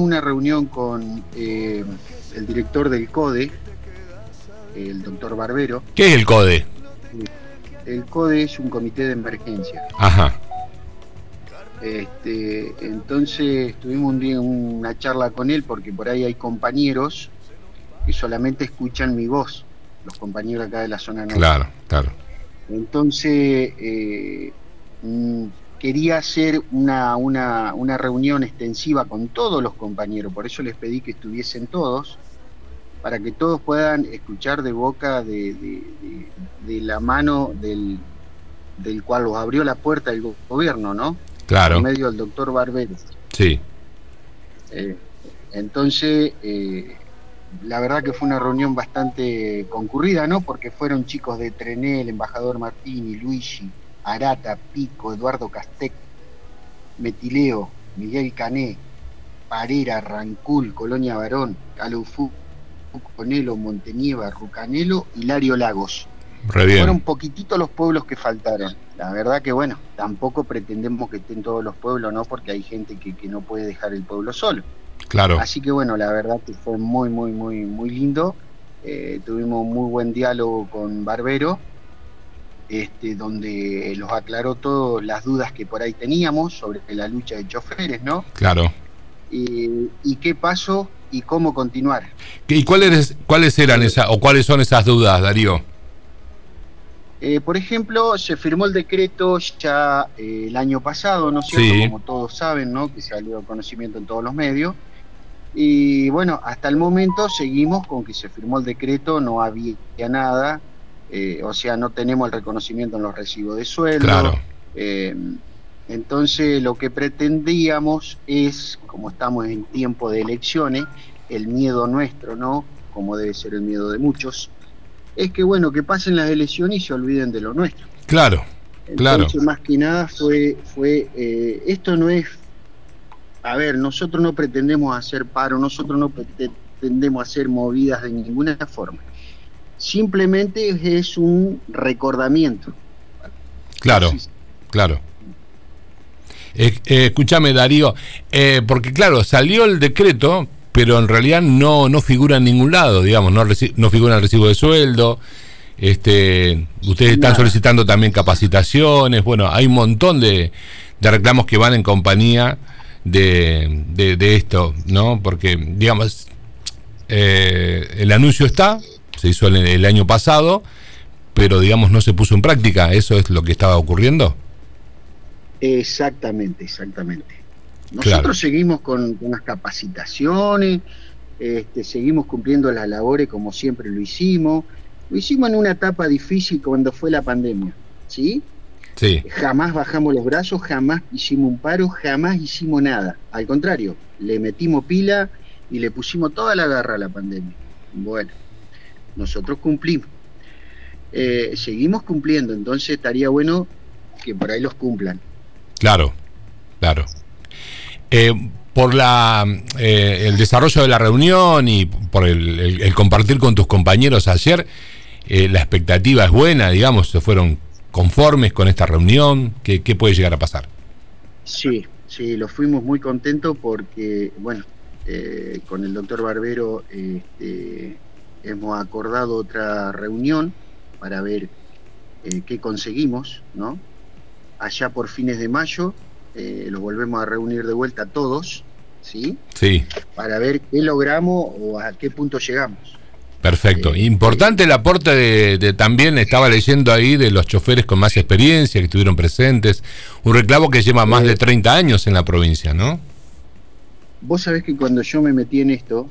una reunión con eh, el director del CODE, el doctor Barbero. ¿Qué es el CODE? El CODE es un comité de emergencia. Ajá. Este, entonces tuvimos un día una charla con él porque por ahí hay compañeros que solamente escuchan mi voz, los compañeros acá de la zona norte. Claro, claro. Entonces eh, mm, quería hacer una, una, una reunión extensiva con todos los compañeros, por eso les pedí que estuviesen todos, para que todos puedan escuchar de boca de, de, la mano del, del cual los abrió la puerta el gobierno, ¿no? Claro. En medio del doctor Barbero. Sí. Eh, entonces, eh, la verdad que fue una reunión bastante concurrida, ¿no? Porque fueron chicos de Trenel, embajador Martini, Luigi, Arata, Pico, Eduardo Castec, Metileo, Miguel Cané, Parera, Rancul, Colonia Barón, Calufú, Conelo, Montenieva, Rucanelo, Hilario Lagos. Fueron poquititos los pueblos que faltaron. La verdad que bueno, tampoco pretendemos que estén todos los pueblos, ¿no? Porque hay gente que, que no puede dejar el pueblo solo. Claro. Así que bueno, la verdad que fue muy, muy, muy, muy lindo. Eh, tuvimos muy buen diálogo con Barbero este, donde los aclaró todas las dudas que por ahí teníamos sobre la lucha de choferes, ¿no? Claro. Y, qué pasó y cómo continuar. ¿Y cuáles, cuáles eran esas o cuáles son esas dudas, Darío? Eh, por ejemplo, se firmó el decreto ya eh, el año pasado, ¿no es cierto? Como todos saben, ¿no? Que se ha dado conocimiento en todos los medios. Y bueno, hasta el momento seguimos con que se firmó el decreto, no había nada, eh, o sea, no tenemos el reconocimiento en los recibos de sueldo. Eh, entonces, lo que pretendíamos es, como estamos en tiempo de elecciones, el miedo nuestro, ¿no? Como debe ser el miedo de muchos, es que, bueno, que pasen las elecciones y se olviden de lo nuestro. Claro, claro. más que nada fue, fue eh, esto no es, a ver, nosotros no pretendemos hacer paro, nosotros no pretendemos hacer movidas de ninguna forma simplemente es un recordamiento. Claro, claro. Eh, eh, escúchame, Darío, eh, porque claro, salió el decreto, pero en realidad no, no figura en ningún lado, digamos, no, no figura el recibo de sueldo. Este, ustedes están solicitando también capacitaciones, bueno, hay un montón de, de reclamos que van en compañía de, de, esto, ¿no? Porque, digamos, el anuncio está, se hizo el, año pasado, pero digamos no se puso en práctica. ¿Eso es lo que estaba ocurriendo? Exactamente, exactamente. Nosotros seguimos con, las capacitaciones, este, seguimos cumpliendo las labores como siempre lo hicimos. Lo hicimos en una etapa difícil cuando fue la pandemia, ¿sí? Sí. Jamás bajamos los brazos, jamás hicimos un paro, jamás hicimos nada. Al contrario, le metimos pila y le pusimos toda la garra a la pandemia. Bueno, nosotros cumplimos. Eh, seguimos cumpliendo, entonces estaría bueno que por ahí los cumplan. Claro, claro. Eh, por la, eh, el desarrollo de la reunión y por el, compartir con tus compañeros ayer, la expectativa es buena, digamos, se fueron conformes con esta reunión, ¿qué, puede llegar a pasar? Sí, sí, lo fuimos muy contentos porque, bueno, con el doctor Barbero este, hemos acordado otra reunión para ver eh, qué conseguimos, ¿no? Allá por fines de mayo eh, los volvemos a reunir de vuelta todos, ¿sí? Sí. Para ver qué logramos o a qué punto llegamos. Perfecto. Eh, Importante el aporte de, también, estaba leyendo ahí, de los choferes con más experiencia que estuvieron presentes. Un reclamo que lleva más de 30 años en la provincia, ¿no? Vos sabés que cuando yo me metí en esto,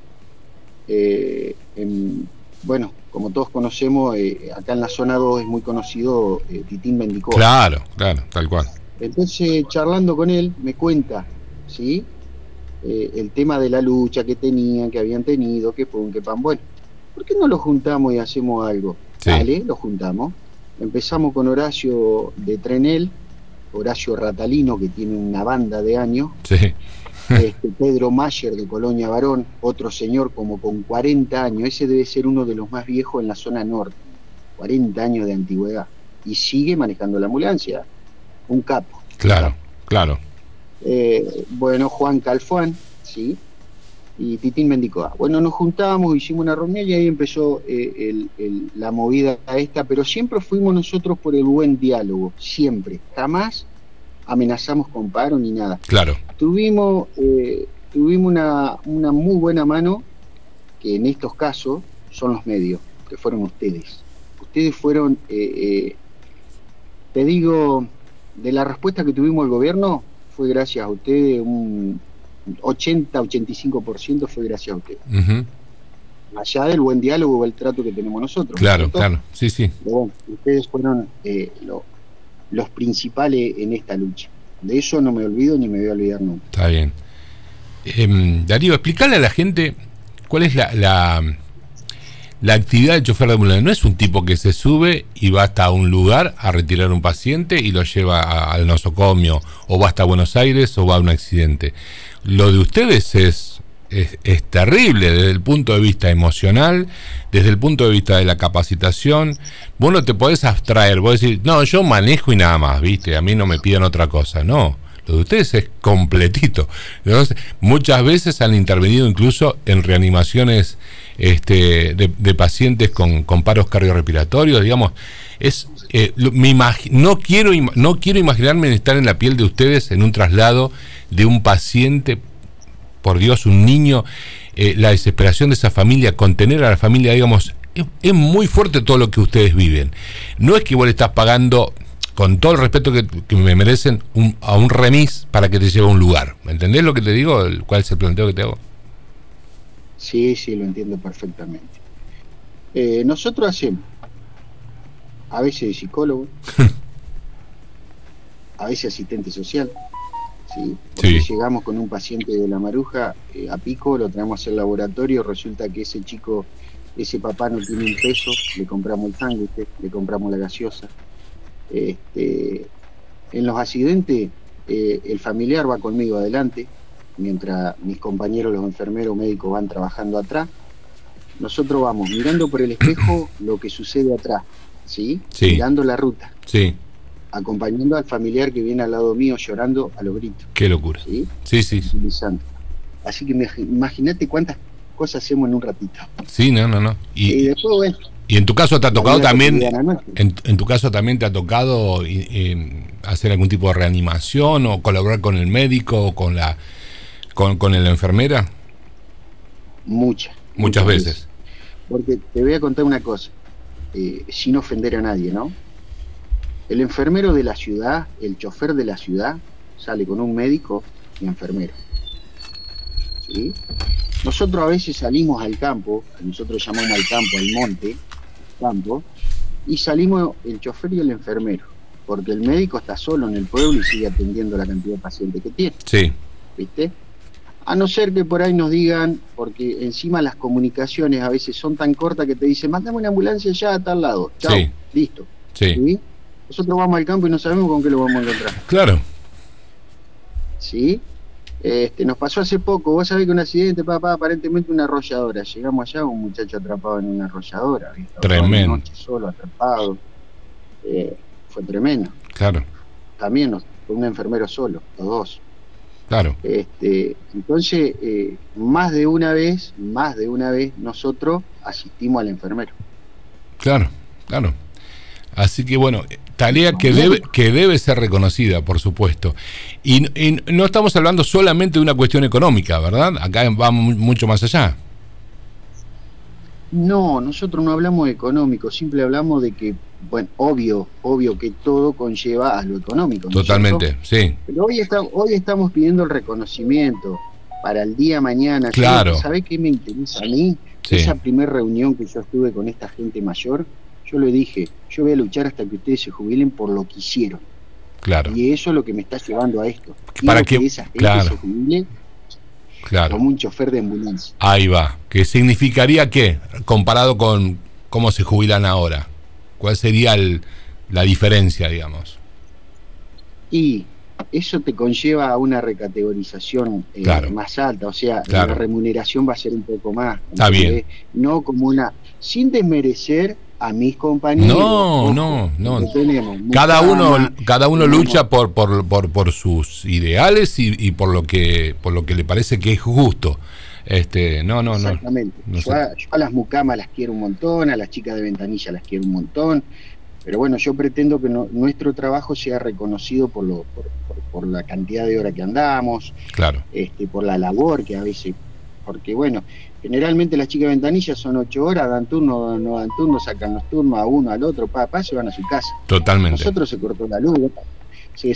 eh, bueno, como todos conocemos, eh, acá en la zona 2 es muy conocido eh, Titín Mendicó. Claro, claro, tal cual. Entonces, charlando con él, me cuenta, ¿sí? el tema de la lucha que tenían, que habían tenido, que pum, que pan. Bueno, ¿por qué no lo juntamos y hacemos algo? Dale, lo juntamos. Empezamos con Horacio de Trenel, Horacio Ratalino, que tiene una banda de años. Sí. Este, Pedro Mayer de Colonia Varón, otro señor como con 40 años, ese debe ser uno de los más viejos en la zona norte, 40 años de antigüedad, y sigue manejando la ambulancia, un capo. Claro, claro. Eh, bueno, Juan Calfuán, ¿sí? y Titín Mendicoa. Bueno, nos juntábamos, hicimos una reunión y ahí empezó eh, la movida esta, pero siempre fuimos nosotros por el buen diálogo, siempre, jamás amenazamos con paro ni nada. Claro. Tuvimos, eh, tuvimos una, una muy buena mano, que en estos casos son los medios, que fueron ustedes. Ustedes fueron, eh, te digo, de la respuesta que tuvimos el gobierno, fue gracias a ustedes un 80-85% fue gracias a usted. Allá del buen diálogo o el trato que tenemos nosotros. Claro, claro, sí, sí. ustedes fueron eh, los principales en esta lucha. De eso no me olvido ni me voy a olvidar nunca. Está bien. Em, Darío, explícale a la gente cuál es la, la, actividad del chofer de ambulancia. No es un tipo que se sube y va hasta un lugar a retirar un paciente y lo lleva al nosocomio, o va hasta Buenos Aires o va a un accidente lo de ustedes es, es, terrible desde el punto de vista emocional, desde el punto de vista de la capacitación. Vos no te podés abstraer, vos decís, no, yo manejo y nada más, ¿viste? A mí no me piden otra cosa. No, lo de ustedes es completito. muchas veces han intervenido incluso en reanimaciones este, de, pacientes con, con, paros cardiorrespiratorios, digamos. Es, eh, no, quiero, no quiero imaginarme estar en la piel de ustedes en un traslado de un paciente, por Dios, un niño, eh, la desesperación de esa familia, contener a la familia, digamos, es, muy fuerte todo lo que ustedes viven. No es que igual estás pagando, con todo el respeto que, me merecen, a un remis para que te lleve a un lugar. ¿Me entendés lo que te digo? ¿Cuál es el planteo que te hago? Sí, sí, lo entiendo perfectamente. Eh, nosotros hacemos, a veces psicólogo, a veces asistente social, ¿sí? Porque llegamos con un paciente de la maruja eh, a pico, lo traemos a hacer laboratorio, resulta que ese chico, ese papá no tiene un peso, le compramos el sándwich, le compramos la gaseosa. Este, en los accidentes, eh, el familiar va conmigo adelante, mientras mis compañeros, los enfermeros médicos van trabajando atrás. Nosotros vamos mirando por el espejo lo que sucede atrás, ¿sí? sí. Mirando la ruta. Sí acompañando al familiar que viene al lado mío llorando a los gritos. Qué locura. Sí, sí. sí. Así que imagínate cuántas cosas hacemos en un ratito. Sí, no, no, no. Y, después, y en tu caso te ha tocado también, en, tu caso también te ha tocado hacer algún tipo de reanimación o colaborar con el médico o con la, con, con la enfermera. Muchas. Muchas, veces. Porque te voy a contar una cosa, eh, sin ofender a nadie, ¿no? El enfermero de la ciudad, el chofer de la ciudad, sale con un médico y enfermero. ¿Sí? Nosotros a veces salimos al campo, nosotros llamamos al campo, al monte, campo, y salimos el chofer y el enfermero, porque el médico está solo en el pueblo y sigue atendiendo la cantidad de pacientes que tiene. Sí. ¿Viste? A no ser que por ahí nos digan, porque encima las comunicaciones a veces son tan cortas que te dicen, mándame una ambulancia ya a tal lado. Chao, listo. Sí. Nosotros vamos al campo y no sabemos con qué lo vamos a encontrar. Claro. ¿Sí? Este, nos pasó hace poco, vos sabés que un accidente, papá, aparentemente una arrolladora. Llegamos allá, un muchacho atrapado en una arrolladora. Tremendo. Noche solo, atrapado. Eh, fue tremendo. Claro. También nos, fue un enfermero solo, los dos. Claro. Este, entonces, eh, más de una vez, más de una vez, nosotros asistimos al enfermero. Claro, claro. Así que bueno, tarea que debe, que debe ser reconocida, por supuesto. Y, no estamos hablando solamente de una cuestión económica, ¿verdad? Acá vamos mucho más allá. No, nosotros no hablamos de económico, simple hablamos de que, bueno, obvio, obvio que todo conlleva a lo económico. Totalmente, sí. Pero hoy, está, hoy estamos pidiendo el reconocimiento para el día mañana. Claro. ¿Sabe qué me interesa a mí? Esa primera reunión que yo estuve con esta gente mayor, yo le dije, yo voy a luchar hasta que ustedes se jubilen por lo que hicieron. Claro. Y eso es lo que me está llevando a esto. Para que, esa gente se jubile claro. como un chofer de ambulancia. Ahí va. ¿Qué significaría qué? Comparado con cómo se jubilan ahora. ¿Cuál sería la diferencia, digamos? Y eso te conlleva a una recategorización eh, más alta, o sea, la remuneración va a ser un poco más. Está bien. No como una, sin desmerecer a mis compañeros. No, no, no. cada uno, cada uno lucha por, por, por, por sus ideales y, por lo que por lo que le parece que es justo. Este, no, no, Exactamente. no. yo, a, las mucamas las quiero un montón, a las chicas de ventanilla las quiero un montón, pero bueno, yo pretendo que nuestro trabajo sea reconocido por, lo, por, la cantidad de horas que andamos, claro. este, por la labor que a veces, porque bueno, generalmente las chicas de ventanilla son ocho horas, dan turno, no dan turno, sacan los turnos a uno, al otro, pa, pa, se van a su casa. Totalmente. Nosotros se cortó la luz, se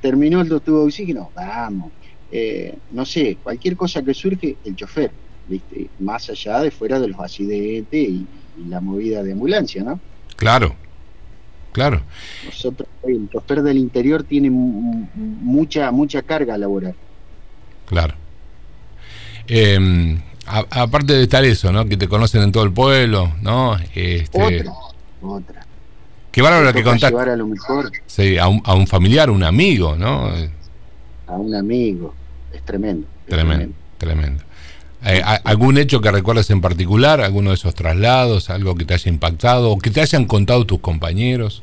terminó el tubo de oxígeno, vamos. Eh, no sé, cualquier cosa que surge, el chofer, ¿viste? Más allá de fuera de los accidentes y, la movida de ambulancia, ¿no? Claro, claro. Nosotros, el chofer del interior tiene mucha, mucha carga laboral. Claro. Em, aparte de estar eso, ¿no? Que te conocen en todo el pueblo, ¿no? Este, otra, otra. Qué bárbaro que contaste. a lo mejor. Sí, a un, a un familiar, un amigo, ¿no? A un amigo. Es tremendo. tremendo, tremendo. Eh, ¿Algún hecho que recuerdes en particular? ¿Alguno de esos traslados? ¿Algo que te haya impactado? ¿O que te hayan contado tus compañeros?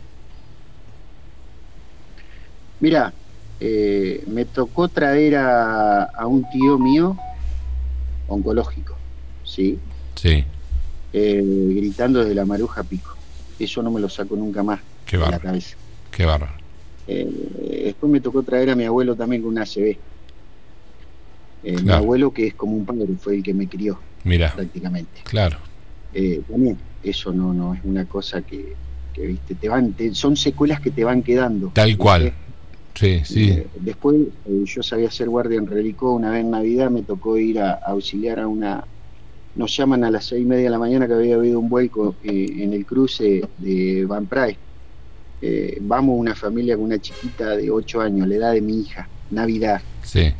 Mira, eh, me tocó traer a, a, un tío mío oncológico, ¿sí? Sí. Eh, gritando desde la maruja pico. Eso no me lo saco nunca más Qué de la cabeza. Qué barro. después me tocó traer a mi abuelo también con una ACV. Eh, mi abuelo, que es como un padre, fue el que me crió. Mira. Prácticamente. Claro. Eh, también, eso no, no es una cosa que, viste, te van, son secuelas que te van quedando. Tal cual. Sí, sí. Eh, después, yo sabía ser guardia en Relicó, una vez en Navidad me tocó ir a, auxiliar a una. Nos llaman a las seis y media de la mañana que había habido un vuelco en el cruce de Van Price. vamos una familia con una chiquita de ocho años, la edad de mi hija, Navidad. Sí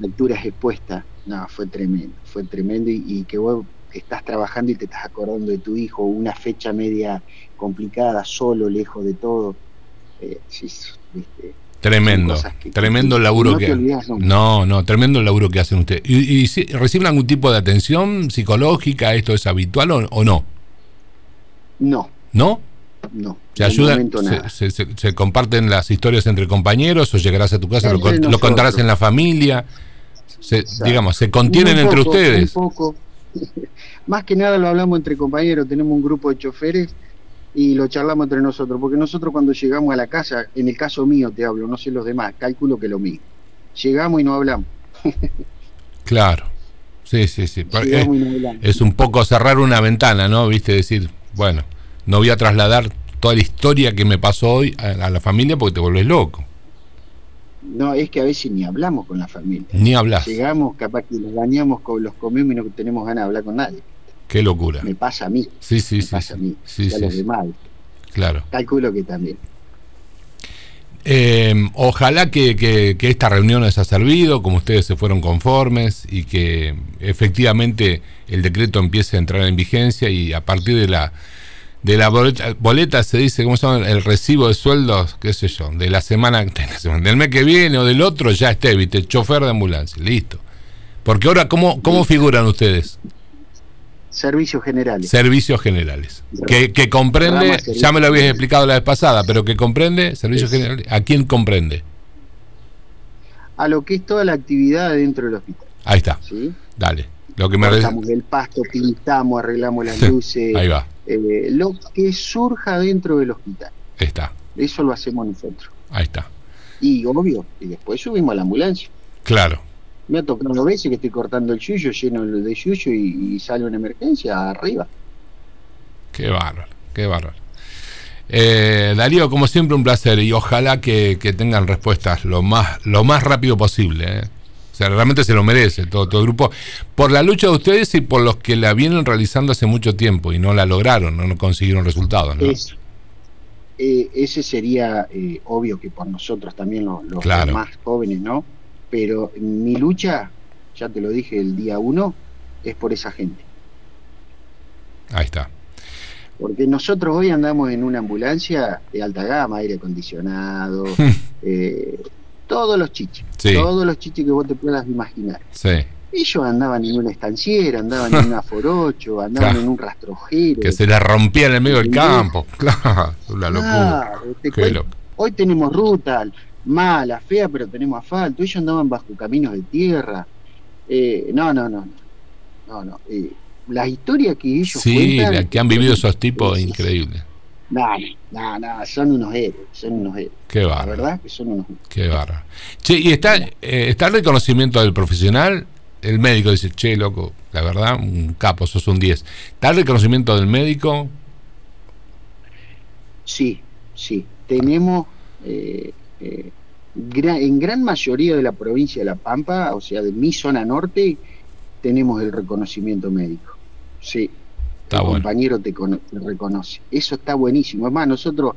lecturas expuestas, no, fue tremendo, fue tremendo y, que vos estás trabajando y te estás acordando de tu hijo, una fecha media complicada, solo, lejos de todo. Eh, tremendo, tremendo el laburo que... no. no, tremendo el laburo que hacen ustedes. ¿Y, reciben algún tipo de atención psicológica? ¿Esto es habitual o, no? No. ¿No? No. ¿Se ayudan? Se, se, comparten las historias entre compañeros o llegarás a tu casa, lo, lo, contarás en la familia? se, digamos, se contienen entre ustedes. poco. Más que nada lo hablamos entre compañeros, tenemos un grupo de choferes y lo charlamos entre nosotros, porque nosotros cuando llegamos a la casa, en el caso mío te hablo, no sé los demás, cálculo que lo mío. Llegamos y no hablamos. claro. Sí, sí, sí. Es, un poco cerrar una ventana, ¿no? Viste, decir, bueno, no voy a trasladar toda la historia que me pasó hoy a la familia porque te vuelves loco. No, es que a veces ni hablamos con la familia. Ni hablas. Llegamos, capaz que nos bañamos, con los comemos y no tenemos ganas de hablar con nadie. Qué locura. Me pasa a mí. Sí, sí, me sí. Pasa a mí. Sí, a los demás. Claro. Calculo que también. Eh, ojalá que, que, que, esta reunión les haya servido, como ustedes se fueron conformes y que efectivamente el decreto empiece a entrar en vigencia y a partir de la de la boleta, se dice, ¿cómo se llama? El recibo de sueldos, qué sé yo, de la semana, del mes que viene o del otro, ya esté, viste, chofer de ambulancia, listo. Porque ahora, ¿cómo, cómo figuran ustedes? Servicios generales. Servicios generales. Que, que comprende, ya me lo habías explicado la vez pasada, pero que comprende, servicios generales, ¿a quién comprende? A lo que es toda la actividad dentro del hospital. Ahí está. ¿Sí? Dale. Lo que me Cortamos el pasto, pintamos, arreglamos las luces. Ahí va eh, lo que surja dentro del hospital. Está. Eso lo hacemos nosotros. Ahí está. Y obvio, y después subimos a la ambulancia. Claro. Me ha tocado veces que estoy cortando el yuyo lleno de yuyo y, sale una emergencia arriba. Qué bárbaro, qué bárbaro. Eh, Darío, como siempre, un placer y ojalá que, tengan respuestas lo más, lo más rápido posible. ¿eh? sea, realmente se lo merece todo, todo el grupo, por la lucha de ustedes y por los que la vienen realizando hace mucho tiempo y no la lograron, no consiguieron resultados. ¿no? Eh, ese sería eh, obvio que por nosotros también los, más jóvenes, ¿no? Pero mi lucha, ya te lo dije el día uno, es por esa gente. Ahí está. Porque nosotros hoy andamos en una ambulancia de alta gama, aire acondicionado, eh, todos los chiches, todos los chiches que vos te puedas imaginar. Sí. Ellos andaban en una estanciera, andaban en una forocho, andaban en un rastrojero. Que se les rompía en el medio del campo. Claro, una locura. hoy tenemos ruta, mala, fea, pero tenemos asfalto. Ellos andaban bajo caminos de tierra. Eh, no, no, no, no, no. Eh, las historias que ellos sí, que han vivido esos tipos, increíbles. No, no, no, son unos héroes, son unos héroes. Qué barra. La verdad que son unos Qué barra. Che, ¿y está, eh, está el reconocimiento del profesional? El médico dice, che, loco, la verdad, un capo, sos un 10. ¿Está el reconocimiento del médico? Sí, sí. Tenemos, eh, eh, en gran mayoría de la provincia de La Pampa, o sea, de mi zona norte, tenemos el reconocimiento médico. Sí, el compañero te, reconoce. Eso está buenísimo. Es más, nosotros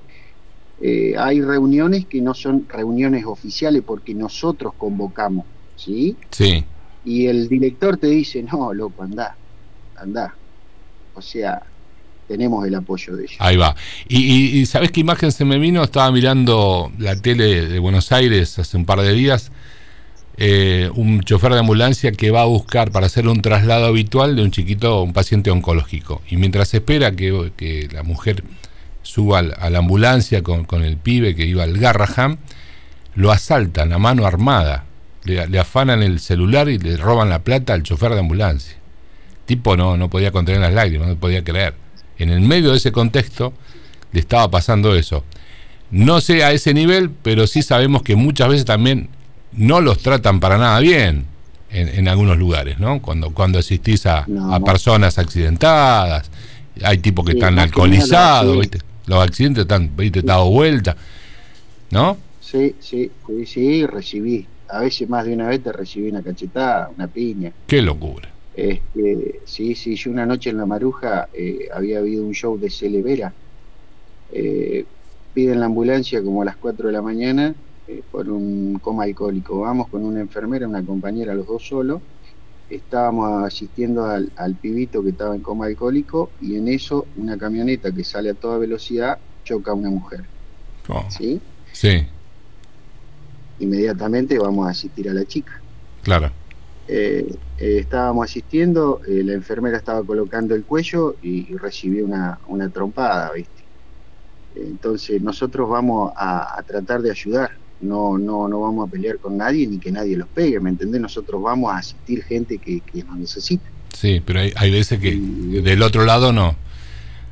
eh, hay reuniones que no son reuniones oficiales porque nosotros convocamos, ¿sí? Sí. Y el director te dice, no, loco, anda, anda. O sea, tenemos el apoyo de ellos. Ahí va. Y, y, ¿sabes qué imagen se me vino? Estaba mirando la tele de Buenos Aires hace un par de días eh, un chofer de ambulancia que va a buscar para hacer un traslado habitual de un chiquito, un paciente oncológico. Y mientras espera que, la mujer suba a la ambulancia con, el pibe que iba al Garraham, lo asaltan a mano armada, le, afanan el celular y le roban la plata al chofer de ambulancia. tipo no, no podía contener las lágrimas, no podía creer. En el medio de ese contexto le estaba pasando eso. No sé a ese nivel, pero sí sabemos que muchas veces también no los tratan para nada bien en, algunos lugares, ¿no? Cuando, cuando asistís a, personas accidentadas, hay tipos que están alcoholizados, ¿viste? Los accidentes están, ¿viste? Dado vuelta, ¿no? Sí, sí, sí, sí, recibí. A veces más de una vez te recibí una cachetada, una piña. Qué locura. Este, sí, sí, yo una noche en La Maruja eh, había habido un show de Celevera. Eh, piden la ambulancia como a las 4 de la mañana eh, por un coma alcohólico. Vamos con una enfermera, una compañera, los dos solos. Estábamos asistiendo al, pibito que estaba en coma alcohólico y en eso una camioneta que sale a toda velocidad choca a una mujer. Oh. ¿Sí? Sí. Inmediatamente vamos a asistir a la chica. Claro. Eh, eh, estábamos asistiendo, la enfermera estaba colocando el cuello y, recibió una, una trompada, ¿viste? Entonces nosotros vamos a, tratar de ayudar no, no, no vamos a pelear con nadie ni que nadie los pegue, ¿me entendés? Nosotros vamos a asistir gente que, que nos necesita. Sí, pero hay, hay veces que del otro lado no.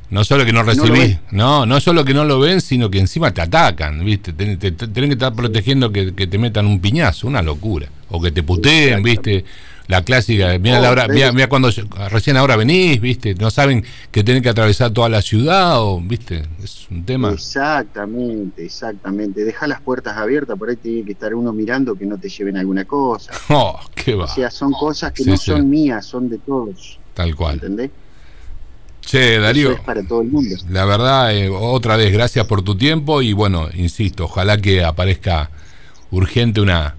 No solo que no recibís, no, no, solo que no lo ven, sino que encima te atacan, ¿viste? Tienen que estar protegiendo que, que, te metan un piñazo, una locura. O que te puteen, ¿viste? la clásica, mira, la hora, mira, cuando recién ahora venís, viste, no saben que tienen que atravesar toda la ciudad, o viste, es un tema. Exactamente, exactamente. Deja las puertas abiertas, por ahí tiene que estar uno mirando que no te lleven alguna cosa. Oh, qué va. O sea, son cosas que no son mías, son de todos. Tal cual. ¿Entendés? Che, Darío. es para todo el mundo. La verdad, eh, otra vez, gracias por tu tiempo y bueno, insisto, ojalá que aparezca urgente una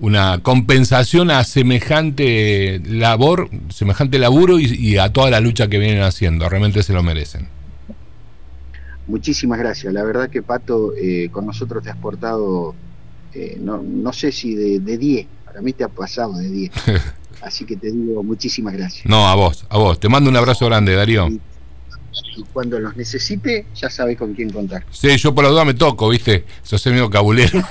una compensación a semejante labor, semejante laburo y, a toda la lucha que vienen haciendo. Realmente se lo merecen. Muchísimas gracias. La verdad que Pato, eh, con nosotros te has portado, eh, no, no, sé si de 10, para mí te ha pasado de 10. Así que te digo muchísimas gracias. No, a vos, a vos. Te mando un abrazo grande, Darío y cuando los necesite, ya sabes con quién contar. Sí, yo por la duda me toco, ¿viste? Sos el medio cabulero.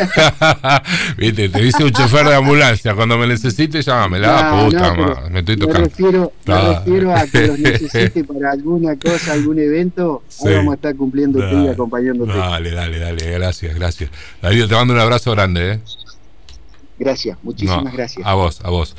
¿Viste? Te dice un chofer de ambulancia, cuando me necesite, llámame, la puta, me estoy tocando. Me refiero, me refiero a que los necesite para alguna cosa, algún evento, ahí vamos a estar cumpliendo y acompañándote. Dale, dale, dale, gracias, gracias. Darío, te mando un abrazo grande, ¿eh? Gracias, muchísimas gracias. A vos, a vos.